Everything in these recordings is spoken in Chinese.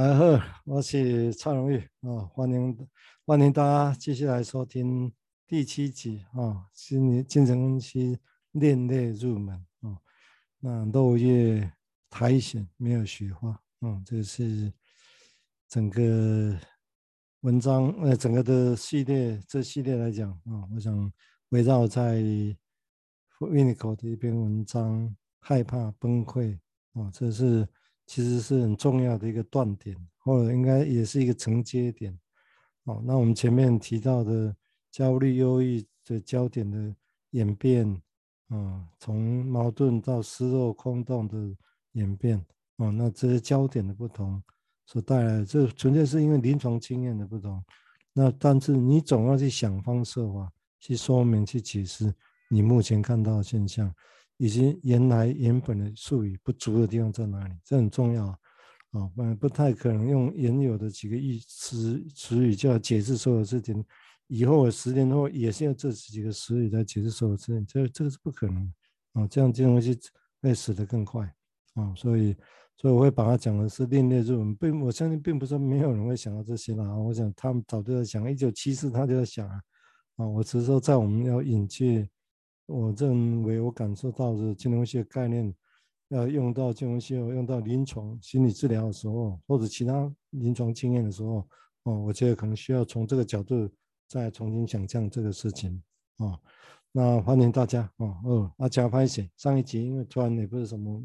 来好，我是蔡荣玉啊，欢迎欢迎大家继续来收听第七集啊，心理精神分析链内入门啊。那落叶苔藓没有雪花啊，这是整个文章呃，整个的系列这系列来讲啊，我想围绕在 Winnicott 的一篇文章，害怕崩溃啊，这是。其实是很重要的一个断点，或者应该也是一个承接点。哦，那我们前面提到的焦虑、忧郁的焦点的演变，啊，从矛盾到失落、空洞的演变，哦，那这些焦点的不同所带来的，这纯粹是因为临床经验的不同。那但是你总要去想方设法去说明、去解释你目前看到的现象。以及原来原本的术语不足的地方在哪里？这很重要啊！不然不太可能用原有的几个意词词语就要解释所有事情。以后十年后也是用这几个词语来解释所有事情，这这个是不可能的啊！这样这东西会死得更快啊！所以，所以我会把它讲的是另类入门，并我相信并不是没有人会想到这些啦。我想他们早就在想，一九七四他就在想啊！啊，我只是说在我们要引进。我认为我感受到的精神分析的概念，要用到精神分析，用到临床心理治疗的时候，或者其他临床经验的时候，哦，我觉得可能需要从这个角度再重新想象这个事情，哦，那欢迎大家，哦哦，阿加拍写上一集，因为突然也不是什么，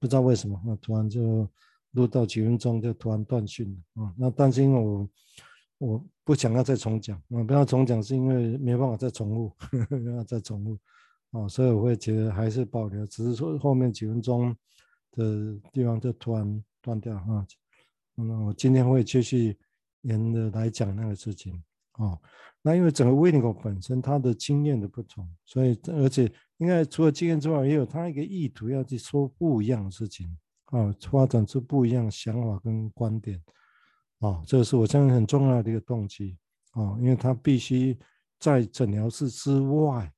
不知道为什么，那突然就录到几分钟就突然断讯了，啊，那但是因为我。我不想要再重讲，我不要重讲，是因为没办法再重复，没办法再重复，哦，所以我会觉得还是保留，只是说后面几分钟的地方就突然断掉哈。那我今天会继续沿着来讲那个事情，哦，那因为整个 VENCO 本身他的经验的不同，所以而且应该除了经验之外，也有他一个意图要去说不一样的事情，啊，发展出不一样的想法跟观点。啊，这个是我相信很重要的一个动机啊，因为他必须在诊疗室之外，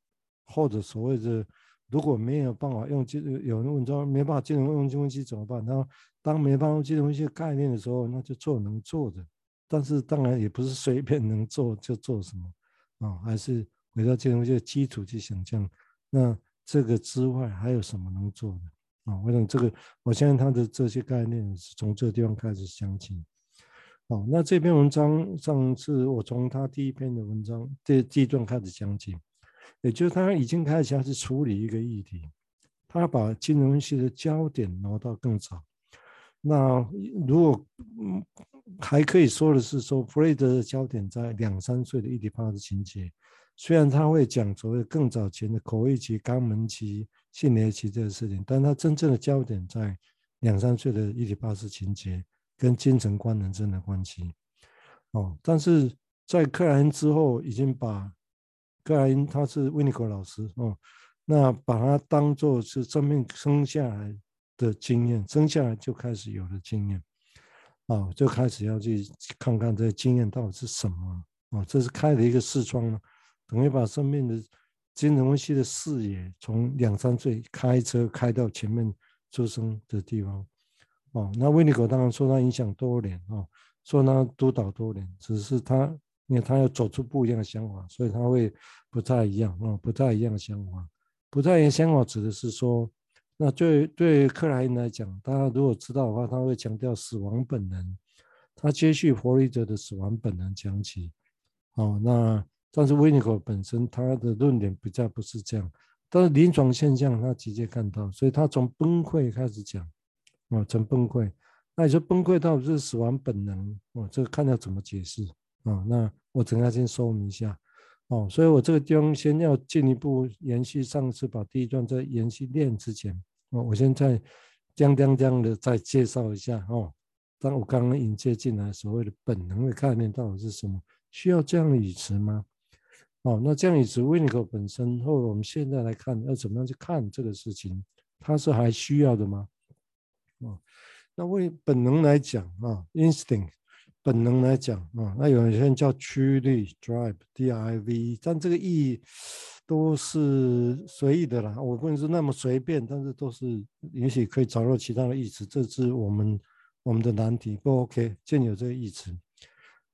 或者所谓的如果没有办法用这个，有人问说没办法金融用金融机怎么办？他当没办法用精神分析的概念的时候，那就做能做的，但是当然也不是随便能做就做什么啊，还是回到精神分析的基础去想象。那这个之外还有什么能做的啊？我想这个，我相信他的这些概念是从这个地方开始想起。好，那这篇文章上次我从他第一篇的文章这这一段开始讲起，也就是他已经开始开始处理一个议题，他把金融系的焦点挪到更早。那如果嗯还可以说的是说，弗雷德的焦点在两三岁的伊迪帕斯情节，虽然他会讲所谓更早前的口欲期、肛门期、性蕾期这个事情，但他真正的焦点在两三岁的伊迪帕斯情节。跟精神官能症的关系，哦，但是在克莱因之后，已经把克莱因他是 Winnicott 老师哦，那把他当做是生命生下来的经验，生下来就开始有了经验，哦，就开始要去看看这经验到底是什么，哦，这是开了一个视窗了，等于把生命的精神分析的视野从两三岁开车开到前面出生的地方。哦，那维尼口当然受他影响多年哦，受他督导多年，只是他因为他要走出不一样的想法，所以他会不太一样哦，不太一样的想法，不太一样的想法指的是说，那对对克莱因来讲，大家如果知道的话，他会强调死亡本能，他接续弗洛伊德的死亡本能讲起，哦，那但是维尼口本身他的论点比较不是这样，但是临床现象他直接看到，所以他从崩溃开始讲。哦，成崩溃，那你说崩溃到底是死亡本能？哦，这个看要怎么解释啊？那我等下先说明一下。哦，所以我这个地方先要进一步延续上次把第一段在延续练之前，哦，我现在将将将的再介绍一下哦。当我刚刚引介进来所谓的本能的概念到底是什么？需要这样的语词吗？哦，那这样语词 Winnicott 本身，或者我们现在来看要怎么样去看这个事情，它是还需要的吗？啊，那为本能来讲啊，instinct，本能来讲啊，那有些人叫驱力 drive，d i v，但这个意义都是随意的啦。我不能说那么随便，但是都是也许可以找到其他的意思。这是我们我们的难题不 OK，见有这个意思。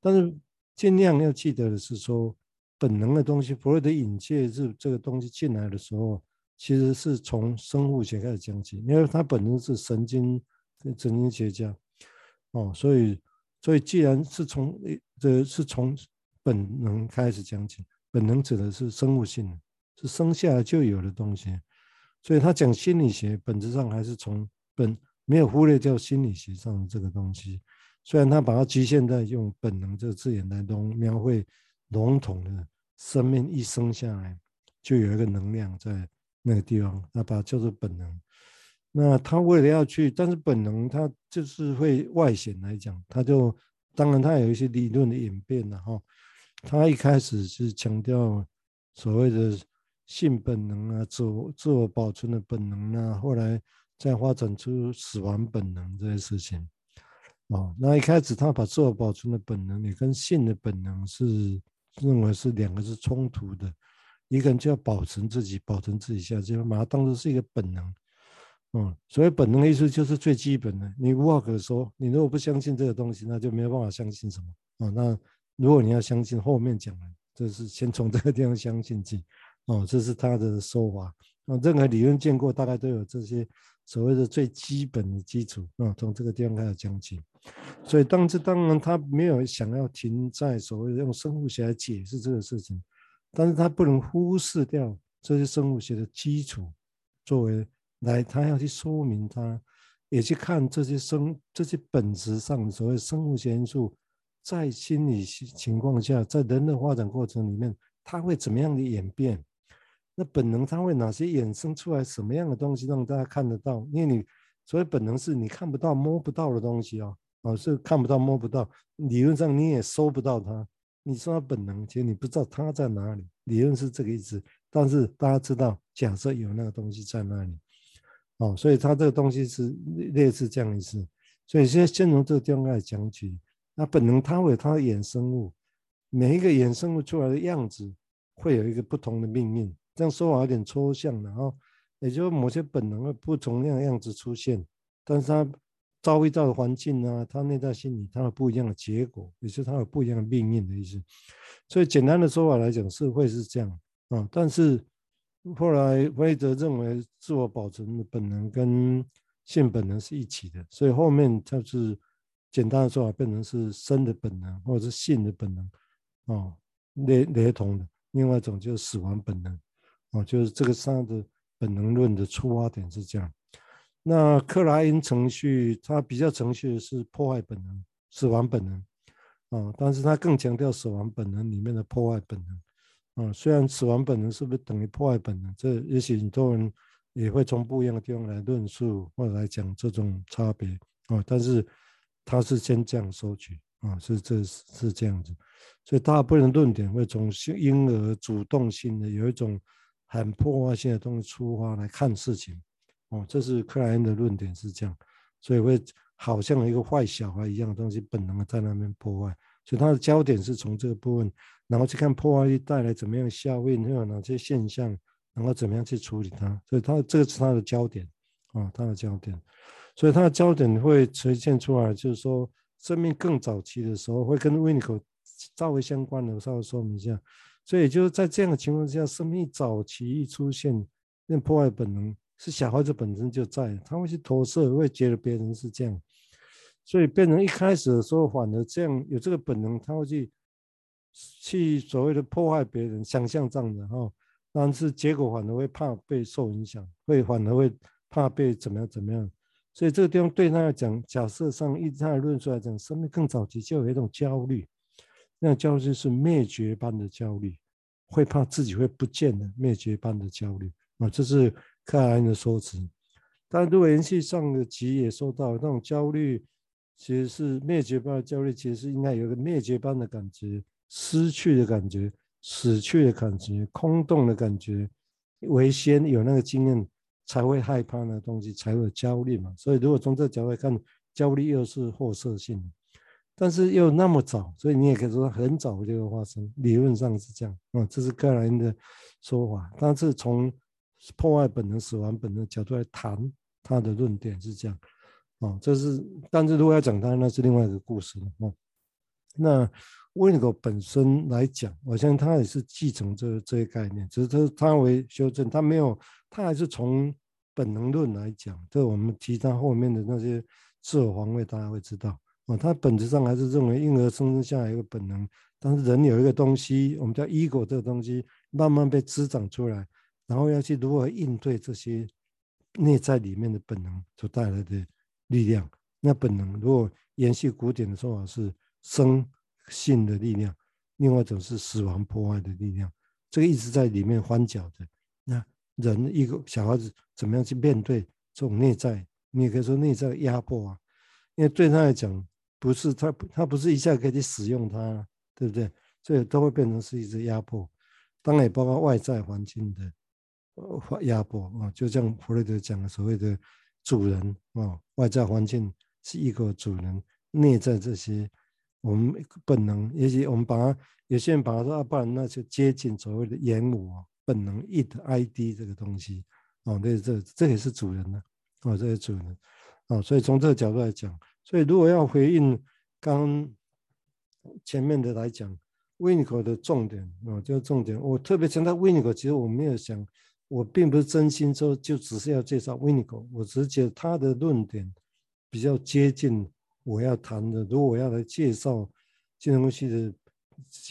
但是尽量要记得的是说，本能的东西，弗洛的引介这这个东西进来的时候，其实是从生物学开始讲起，因为他本身是神经神经学家哦，所以所以既然是从这是从本能开始讲起，本能指的是生物性的，是生下来就有的东西，所以他讲心理学本质上还是从本。没有忽略掉心理学上的这个东西，虽然他把它局限在用“本能”这个字眼来东描绘笼统的生命一生下来就有一个能量在那个地方，他把它叫做本能。那他为了要去，但是本能他就是会外显来讲，他就当然他有一些理论的演变了哈。他一开始是强调所谓的性本能啊，自我自我保存的本能啊，后来。再发展出死亡本能这些事情，哦，那一开始他把自我保存的本能，也跟性的本能是认为是两个是冲突的，一个人就要保存自己，保存自己下去，把它当做是一个本能，嗯，所以本能的意思就是最基本的，你无话可说，你如果不相信这个东西，那就没有办法相信什么，哦，那如果你要相信后面讲的，就是先从这个地方相信起，哦，这是他的说法，啊，任何理论见过，大概都有这些。所谓的最基本的基础。啊，从这个地方开始讲起。所以当这当然他没有想要停在所谓的用生物学来解释这个事情，但是他不能忽视掉这些生物学的基础，作为来他要去说明他，也去看这些生这些本质上所谓生物学因素，在心理情况下，在人的发展过程里面，它会怎么样的演变？那本能它会哪些衍生出来什么样的东西让大家看得到？因为你所谓本能是你看不到摸不到的东西啊，哦，是看不到摸不到，理论上你也收不到它。你说它本能，其实你不知道它在哪里。理论是这个意思，但是大家知道，假设有那个东西在那里，哦，所以它这个东西是类似这样意思。所以现在先从这个地方开始讲起。那本能它会它的衍生物，每一个衍生物出来的样子会有一个不同的命运。这样说法有点抽象了哈，也就是某些本能会不同样的样子出现，但是它遭遇到的环境啊，他内在心理他有不一样的结果，也是他有不一样的命运的意思。所以简单的说法来讲是会是这样啊，但是后来弗洛伊德认为自我保存的本能跟性本能是一起的，所以后面就是简单的说法变成是生的本能或者是性的本能啊，雷雷同的。另外一种就是死亡本能。哦，就是这个上的本能论的出发点是这样。那克莱因程序，它比较程序的是破坏本能、死亡本能，啊，但是它更强调死亡本能里面的破坏本能，啊，虽然死亡本能是不是等于破坏本能，这也许很多人也会从不一样的地方来论述或者来讲这种差别，啊，但是他是先这样收取，啊，是这是这样子，所以大部分论点会从婴儿主动性的有一种。很破坏性的东西出发来看事情，哦，这是克莱因的论点是这样，所以会好像一个坏小孩一样的东西本能的在那边破坏，所以他的焦点是从这个部分，然后去看破坏力带来怎么样的效应，会有哪些现象，然后怎么样去处理它，所以他这个是他的焦点，啊，他的焦点，所以他的焦点会呈现出来，就是说生命更早期的时候会跟维尼口稍微相关的，稍微说明一下。所以就是在这样的情况之下，生命早期一出现，那破坏本能是小孩子本身就在，他会去投射，会觉得别人是这样，所以变成一开始的时候，反而这样有这个本能，他会去去所谓的破坏别人，想象这样的哈，但是结果反而会怕被受影响，会反而会怕被怎么样怎么样，所以这个地方对他来讲，假设上一他论述来讲，生命更早期就有一种焦虑。那焦虑是灭绝般的焦虑，会怕自己会不见的灭绝般的焦虑。啊，这是克莱因的说辞。但如果延续上个集也说到，那种焦虑其实是灭绝般的焦虑，其实是应该有个灭绝般的感觉，失去的感觉，死去的感觉，空洞的感觉，为先有那个经验才会害怕那东西，才会有焦虑嘛。所以如果从这角度来看，焦虑又是后设性的。但是又那么早，所以你也可以说很早就会发生，理论上是这样啊，这是克莱因的说法。但是从破坏本能、死亡本能角度来谈他的论点是这样哦，这是，但是如果要讲他，那是另外一个故事了哦。那维尼狗本身来讲，我相信他也是继承这这些概念，只是他他为修正，他没有，他还是从本能论来讲。这我们提他后面的那些自我防卫，大家会知道哦。他本质上还是认为婴儿生生下来一个本能，但是人有一个东西，我们叫 ego 这个东西，慢慢被滋长出来，然后要去如何应对这些内在里面的本能所带来的力量。那本能如果延续古典的说法是生性的力量，另外一种是死亡破坏的力量，这个一直在里面翻搅的。那人一个小孩子怎么样去面对这种内在？你也可以说内在压迫啊，因为对他来讲，不是他他不是一下可以去使用它，对不对？所以都会变成是一直压迫，当然也包括外在环境的呃压迫啊，就像弗雷德讲的所谓的主人啊，外在环境是一个主人，内在这些。我们本能，也许我们把它，有些人把它说啊，不然那就接近所谓的原我本能 id id 这个东西，啊，对，这这也是主人呢，啊，这是主人，啊，所以从这个角度来讲，所以如果要回应刚前面的来讲，维尼口的重点，哦，就是重点，我特别强调维尼口，其实我没有想，我并不是真心说就只是要介绍维尼口，我只是觉得他的论点比较接近。我要谈的，如果我要来介绍金融系的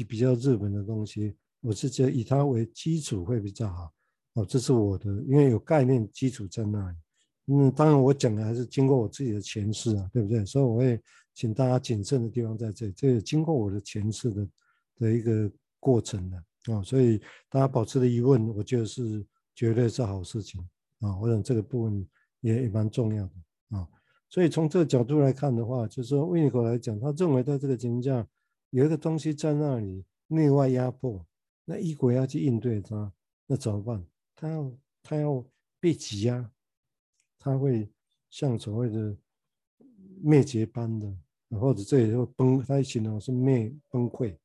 比较日本的东西，我是觉得以它为基础会比较好。哦，这是我的，因为有概念基础在那里。嗯，当然我讲的还是经过我自己的诠释啊，对不对？所以我会请大家谨慎的地方在这，这个经过我的诠释的的一个过程的啊，所以大家保持的疑问，我觉得是绝对是好事情啊。我想这个部分也也蛮重要的啊。所以从这个角度来看的话，就是说，维尼口来讲，他认为在这个情况下有一个东西在那里内外压迫，那一国要去应对它，那怎么办？他要他要被挤压，他会像所谓的灭绝般的，或者这里就崩，他形容是灭崩溃，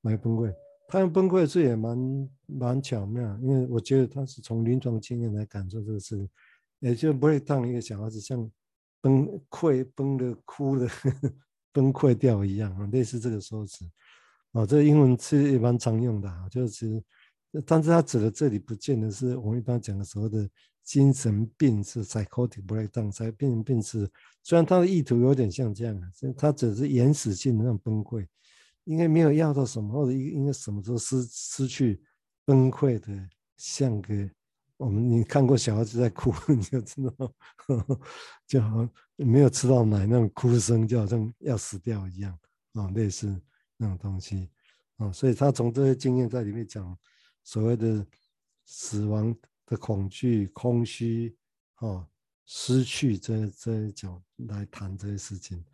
来崩溃。他用崩溃这也蛮蛮巧妙，因为我觉得他是从临床经验来感受这个事，也就不会当一个小孩子像。崩溃，崩的哭的，崩溃掉一样啊，类似这个说辞啊，这英文是也蛮常用的，就是，但是他指的这里不见得是我们一般讲的时候的精神病是 psychotic breakdown，才病人病是，虽然他的意图有点像这样啊，他只是原始性的那种崩溃，应该没有要到什么，或者应应该什么时候失失去崩溃的，像个。我们你看过小孩子在哭，你就知道，呵 呵就好像没有吃到奶那种哭声，就好像要死掉一样啊，类似那种东西啊。所以他从这些经验在里面讲所谓的死亡的恐惧、空虚啊、失去这这一种来谈这些事情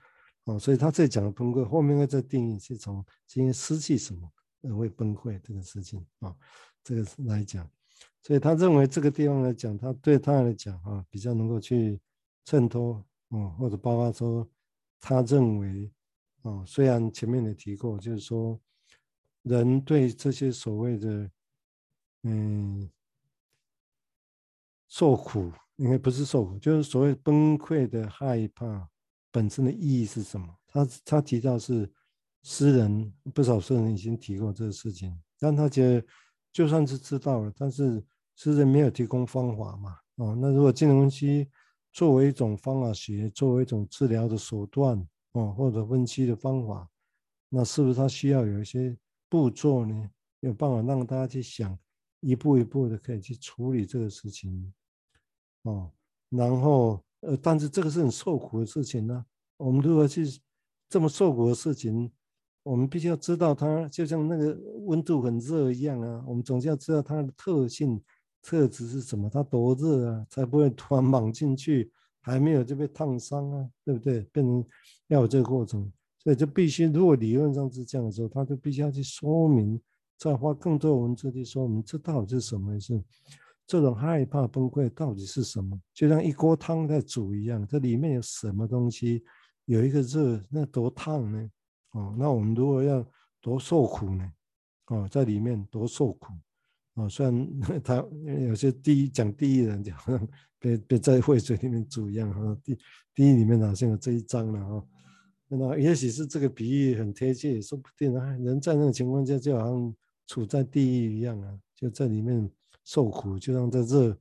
哦。所以他这讲的崩溃，后面会再定义是从今天失去什么而会崩溃这个事情啊，这个来讲。所以他认为这个地方来讲，他对他来讲啊，比较能够去衬托，嗯，或者包括说，他认为，啊，虽然前面也提过，就是说，人对这些所谓的，嗯，受苦，应该不是受苦，就是所谓崩溃的害怕本身的意义是什么？他他提到是诗人，不少诗人已经提过这个事情，但他觉得就算是知道了，但是。诗人没有提供方法嘛？哦，那如果金融分析作为一种方法学，作为一种治疗的手段，哦，或者分析的方法，那是不是他需要有一些步骤呢？有办法让大家去想，一步一步的可以去处理这个事情，哦，然后呃，但是这个是很受苦的事情呢、我们如果去这么受苦的事情，我们必须要知道它，就像那个温度很热一样啊，我们总是要知道它的特性。特质是什么？它多热啊，才不会突然莽进去，还没有就被烫伤啊，对不对？变成要有这个过程，所以就必须，如果理论上是这样的时候，他就必须要去说明，再花更多文字去说明，这到底是什么回事？这种害怕崩溃到底是什么？就像一锅汤在煮一样，这里面有什么东西？有一个热，那多烫呢？哦，那我们如果要多受苦呢？哦，在里面多受苦。哦，虽然 他有些第一讲第一人，就好像别别在会水里面煮一样哈。第第一里面好像有这一章了哈。那也许是这个比喻很贴切，说不定啊，人在那个情况下就好像处在地狱一样啊，就在里面受苦，就像在热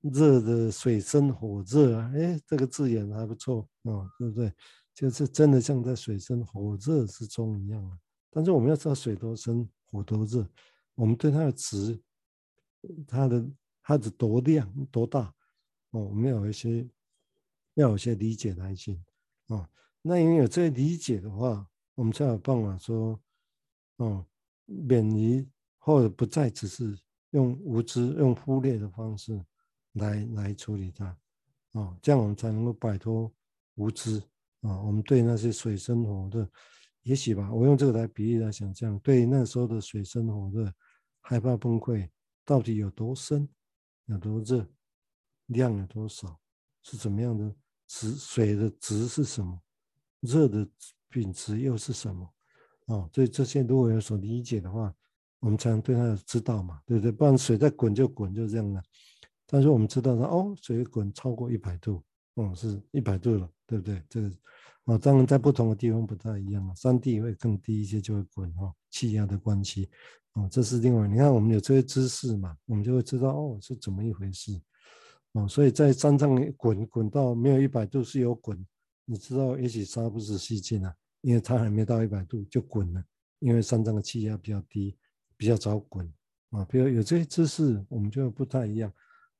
热的水深火热啊。哎，这个字眼还不错啊，对不对？就是真的像在水深火热之中一样啊。但是我们要知道水多深，火多热。我们对它的值，它的它的多量多大哦，我们要有一些要有一些理解才行哦。那因为有这些理解的话，我们才有办法说哦，免于或者不再只是用无知、用忽略的方式来来处理它哦，这样我们才能够摆脱无知啊。我们对那些水深火热，也许吧，我用这个来比喻来想象，对那时候的水深火热。害怕崩溃到底有多深，有多热，量有多少，是怎么样的值？水的值是什么？热的品质又是什么？哦，所以这些如果有所理解的话，我们才能对它有知道嘛，对不对？不然水在滚就滚就这样了。但是我们知道说，哦，水滚超过一百度，哦，是一百度了，对不对？这个，哦，当然在不同的地方不太一样啊，山地会更低一些就会滚哦，气压的关系。哦，这是另外，你看我们有这些知识嘛，我们就会知道哦是怎么一回事，哦，所以在山上滚滚到没有一百度是有滚，你知道也许沙不是细菌啊，因为它还没到一百度就滚了，因为山上的气压比较低，比较早滚啊。比如有这些知识，我们就不太一样，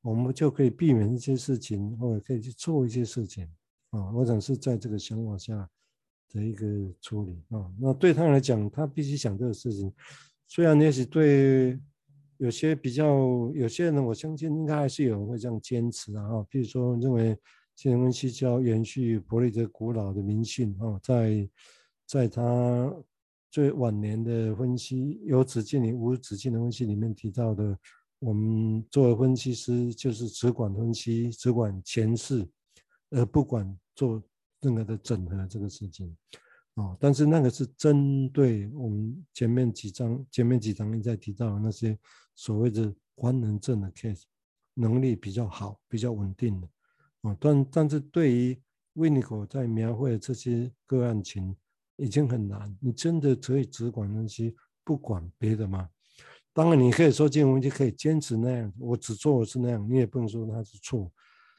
我们就可以避免一些事情，或者可以去做一些事情啊。我想是在这个想法下的一个处理啊。那对他来讲，他必须想这个事情。虽然也许对有些比较有些人，我相信应该还是有人会这样坚持啊。哈，比如说认为精神分析就要延续伯利的古老的迷信啊，在在他最晚年的分析有止境里无止境的分析里面提到的，我们作为分析师就是只管分析，只管诠释，而不管做任何的整合这个事情。哦，但是那个是针对我们前面几章、前面几章一再提到的那些所谓的官能症的 case，能力比较好、比较稳定的。哦，但但是对于 w i n i c o 在描绘这些个案情，已经很难。你真的可以只管那些，不管别的吗？当然，你可以说金融就可以坚持那样，我只做的是那样，你也不能说它是错。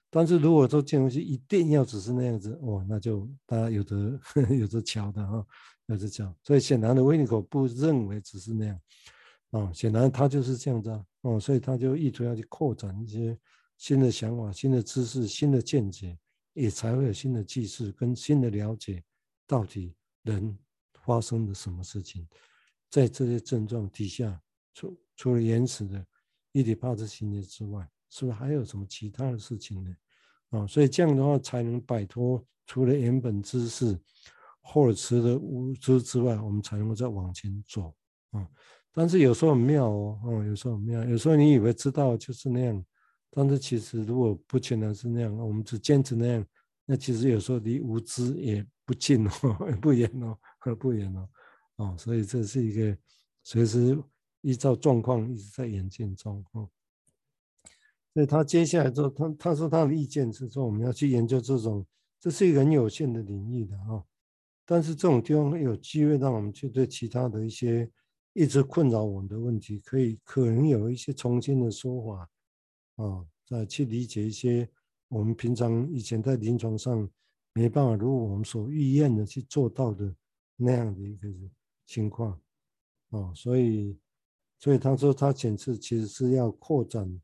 但是如果说这东西一定要只是那样子，哦，那就大家有的 有的瞧的哈，有的瞧。所以显然的威尼口不认为只是那样，啊，显然他就是这样子啊，哦，所以他就意图要去扩展一些新的想法、新的知识、新的见解，也才会有新的技术跟新的了解，到底人发生了什么事情，在这些症状底下，除除了原始的伊底帕斯情节之外，是不是还有什么其他的事情呢？啊，所以这样的话才能摆脱除了原本知识或者持的无知之外，我们才能够再往前走啊。但是有时候很妙哦，哦，有时候很妙，有时候你以为知道就是那样，但是其实如果不全然是那样，我们只坚持那样，那其实有时候离无知也不近哦，不远哦，不远哦，哦，所以这是一个随时依照状况一直在演进中哦。所以他接下来之后，他他说他的意见是说，我们要去研究这种，这是一个很有限的领域的哈。但是这种地方有机会让我们去对其他的一些一直困扰我们的问题，可以可能有一些重新的说法啊，再去理解一些我们平常以前在临床上没办法如果我们所预愿的去做到的那样的一个情况啊。所以，所以他说他检测其实是要扩展。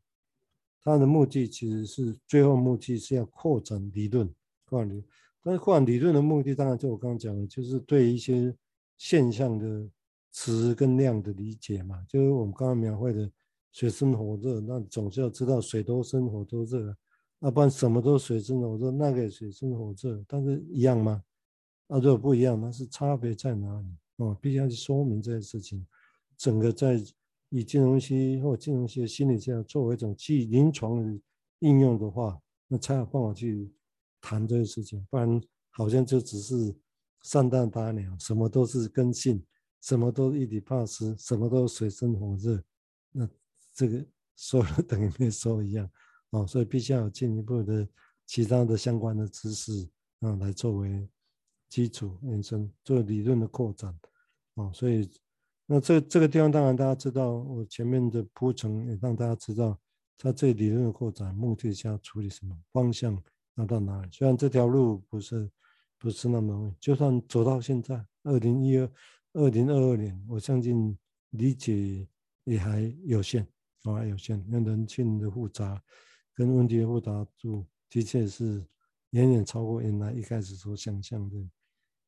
他的目的其实是最后目的是要扩展理论，扩展理论，但是扩展理论的目的当然就我刚刚讲的，就是对一些现象的词跟量的理解嘛，就是我们刚刚描绘的水深火热，那总是要知道水多深火多热，要不然什么都水深火热，那个也水深火热，但是一样吗？啊，如果不一样，那是差别在哪里？哦，必须要去说明这些事情，整个在。以金融分析或金融学心理学作为一种去临床的应用的话，那才有办法去谈这些事情，不然好像就只是善弹打鸟，什么都是根性，什么都伊底帕斯，什么都是水深火热，那这个说了 等于没说一样哦，所以必须要有进一步的其他的相关的知识啊来作为基础延伸，做理论的扩展哦，所以那这这个地方当然大家知道，我前面的铺陈也让大家知道，它这理论的扩展目的是要处理什么方向要到哪里，虽然这条路不是不是那么容易，就算走到现在二零一二二零二二年，我相信理解也还有限。哦，还有限，因为人性的复杂跟问题的复杂度，的确是远远超过原来一开始所想象的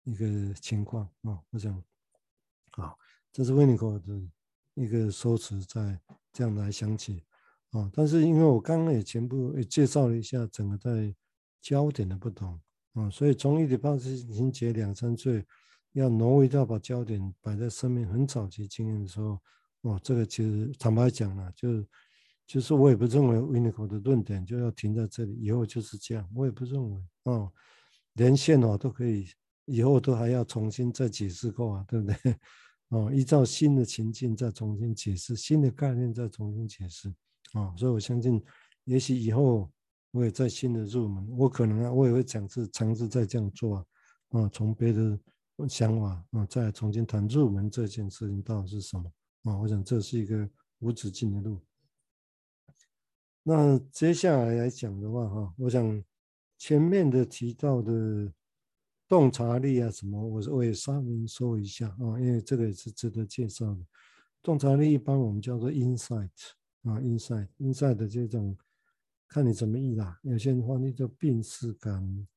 一个情况啊、我想，好，这是维尼口的一个说辞，在这样来想起啊、但是因为我刚刚也全部也介绍了一下整个在焦点的不同啊、所以从伊底帕斯情节两三岁要挪位到把焦点摆在生命很早期经验的时候。哦，这个其实坦白讲了，就是就是我也不认为 winner 口的论点就要停在这里，以后就是这样，我也不认为哦，连线哦都可以，以后都还要重新再解释过啊，对不对？哦，依照新的情境再重新解释，新的概念再重新解释啊，所以我相信，也许以后我也在新的入门，我可能啊，我也会尝试尝试再这样做啊，啊，从别的想法啊，再重新谈入门这件事情到底是什么。啊，我想这是一个无止境的路。那接下来来讲的话，哈，我想前面的提到的洞察力啊什么，我我也稍微说一下啊，因为这个也是值得介绍的。洞察力一般我们叫做 insight 啊，insight，insight 的这种看你怎么译啦。有些人翻译叫病识感，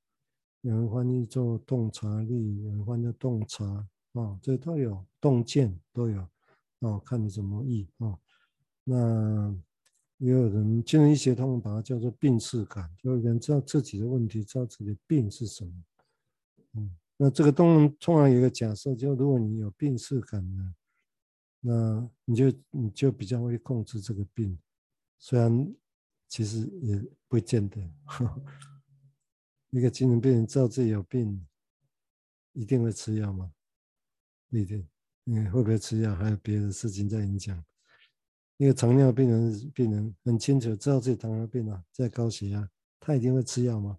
有人翻译做洞察力，有人翻译叫洞察啊，这都有，洞见都有。哦，看你怎么译啊。那也有人精神医学，他们把它叫做病识感，就有人知道自己的问题，知道自己的病是什么。嗯，那这个东通常有一个假设，就如果你有病识感呢，那你就你就比较会控制这个病，虽然其实也不见得。一个精神病人知道自己有病，一定会吃药吗？不一定。你会不会吃药？还有别的事情在影响。一个糖尿病人，病人很清楚知道自己糖尿病啊，在高血压，他一定会吃药吗？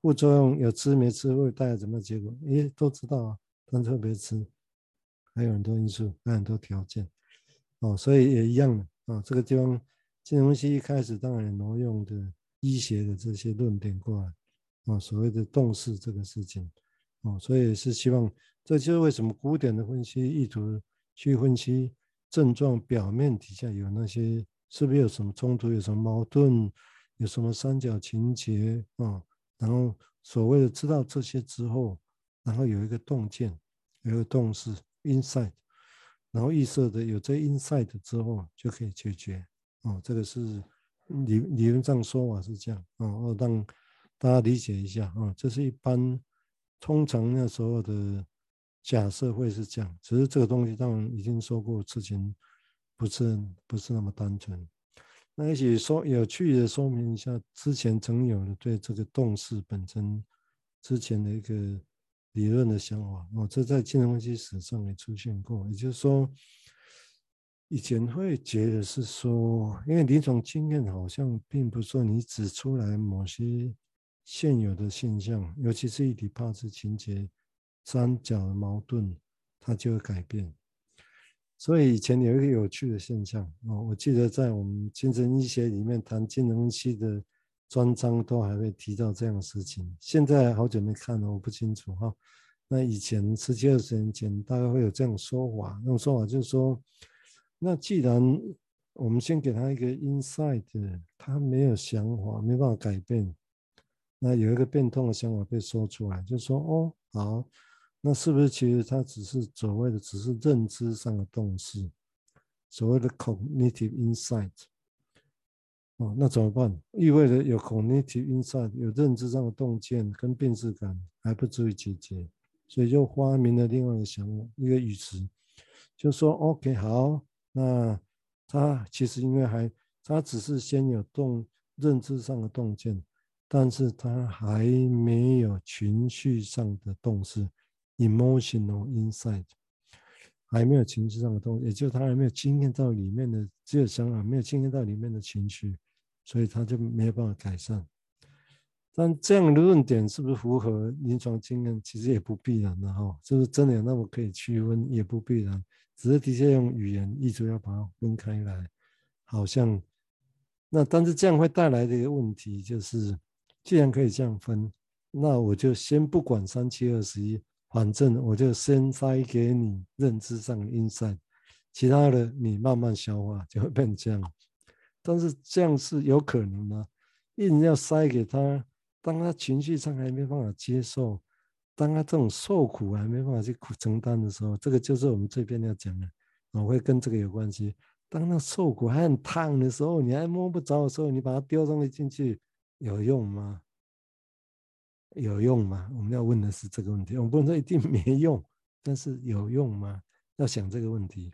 副作用有吃没吃，会带来什么结果？诶，都知道啊，但特别吃，还有很多因素，还有很多条件。哦，所以也一样的啊。这个地方，金融分析一开始当然挪用的医学的这些论点过来啊，所谓的动视这个事情。哦，所以也是希望。这就是为什么古典的分析意图去分析症状表面底下有那些是不是有什么冲突、有什么矛盾、有什么三角情节啊？然后所谓的知道这些之后，然后有一个洞见，有一个洞是 insight，然后预设的有这 insight 之后就可以解决。哦，这个是理理论上说法是这样哦，让大家理解一下啊。这是一般通常那时候的。假设会是这样，只是这个东西当然已经说过，之前不是不是那么单纯。那一起说有趣的说明一下，之前曾有的对这个动势本身之前的一个理论的想法哦，这在金融分析史上也出现过。也就是说，以前会觉得是说，因为临床经验好像并不是说你指出来某些现有的现象，尤其是一底帕斯情节。三角的矛盾，它就会改变。所以以前有一个有趣的现象哦，我记得在我们精神医学里面谈精神分析的专章，都还会提到这样的事情。现在好久没看了，我不清楚哈。那以前十几二十年前，大概会有这种说法，那种说法就是说，那既然我们先给他一个 insight，他没有想法，没办法改变，那有一个变通的想法被说出来，就说哦，好。那是不是其实它只是所谓的只是认知上的洞识，所谓的 cognitive insight？哦，那怎么办？意味着有 cognitive insight，有认知上的洞见跟辨识感还不足以解决，所以就发明了另外一个想法，一个语词，就说 OK 好，那他其实因为还他只是先有洞认知上的洞见，但是他还没有情绪上的洞识。Emotional insight，还没有情绪上的东西，也就是他还没有经验到里面的，只有想法，没有经验到里面的情绪，所以他就没有办法改善。但这样的论点是不是符合临床经验？其实也不必然的哈，就是真的那么可以区分？也不必然，只是的确用语言意图要把它分开来，好像那但是这样会带来的一个问题就是，既然可以这样分，那我就先不管三七二十一，反正我就先塞给你认知上的 insight，其他的你慢慢消化就会变这样。但是这样是有可能吗？硬要塞给他。当他情绪上还没办法接受，当他这种受苦还没办法去苦承担的时候，这个就是我们这边要讲的，我会跟这个有关系。当那受苦还很烫的时候，你还摸不着的时候，你把它丢东西进去，有用吗？有用吗？我们要问的是这个问题。我们不能说一定没用，但是有用吗？要想这个问题。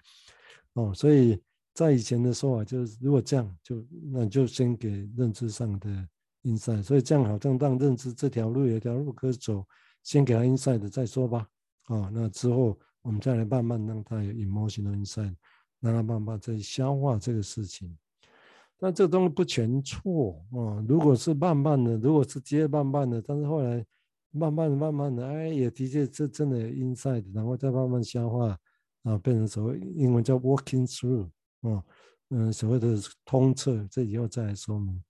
哦，所以在以前的说法就是，如果这样，就那就先给认知上的。insight，所以这样好像让认知这条路有条路可走，先给他 insight 的再说吧。哦，那之后我们再来慢慢让他有 emotional insight，让他慢慢再消化这个事情。那这东西不全错啊。如果是慢慢的，如果是接慢慢的，但是后来慢慢的、慢慢的，哎，也的确这真的 inside，然后再慢慢消化啊，变成所谓英文叫 working through 啊，嗯，所谓的通彻，这以后再来说明。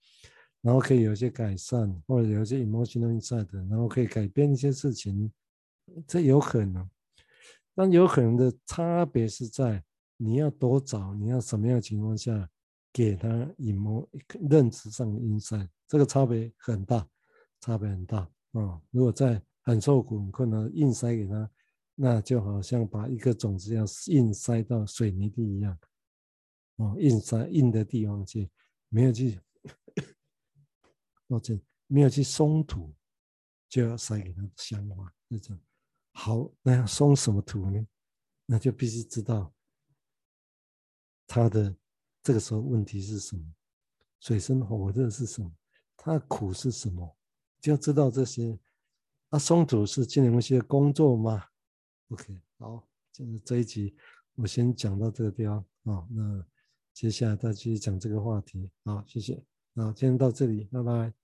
然后可以有一些改善，或者有一些 emotional insight，然后可以改变一些事情，这有可能。但有可能的差别是在你要多早，你要什么样的情况下给他 emo 认知上的 insight，这个差别很大，差别很大啊、如果在很受苦、很困难硬塞给他，那就好像把一个种子要硬塞到水泥地一样，哦，硬塞硬的地方去，没有去。抱歉没有去松土，就要塞给他香花，那种好，那要松什么土呢？那就必须知道他的这个时候问题是什么，水深火热是什么，他苦是什么，就要知道这些。那松土是进行一些工作吗？OK，好，就是这一集我先讲到这个地方啊，那接下来再继续讲这个话题。好，谢谢。好，今天到这里，拜拜。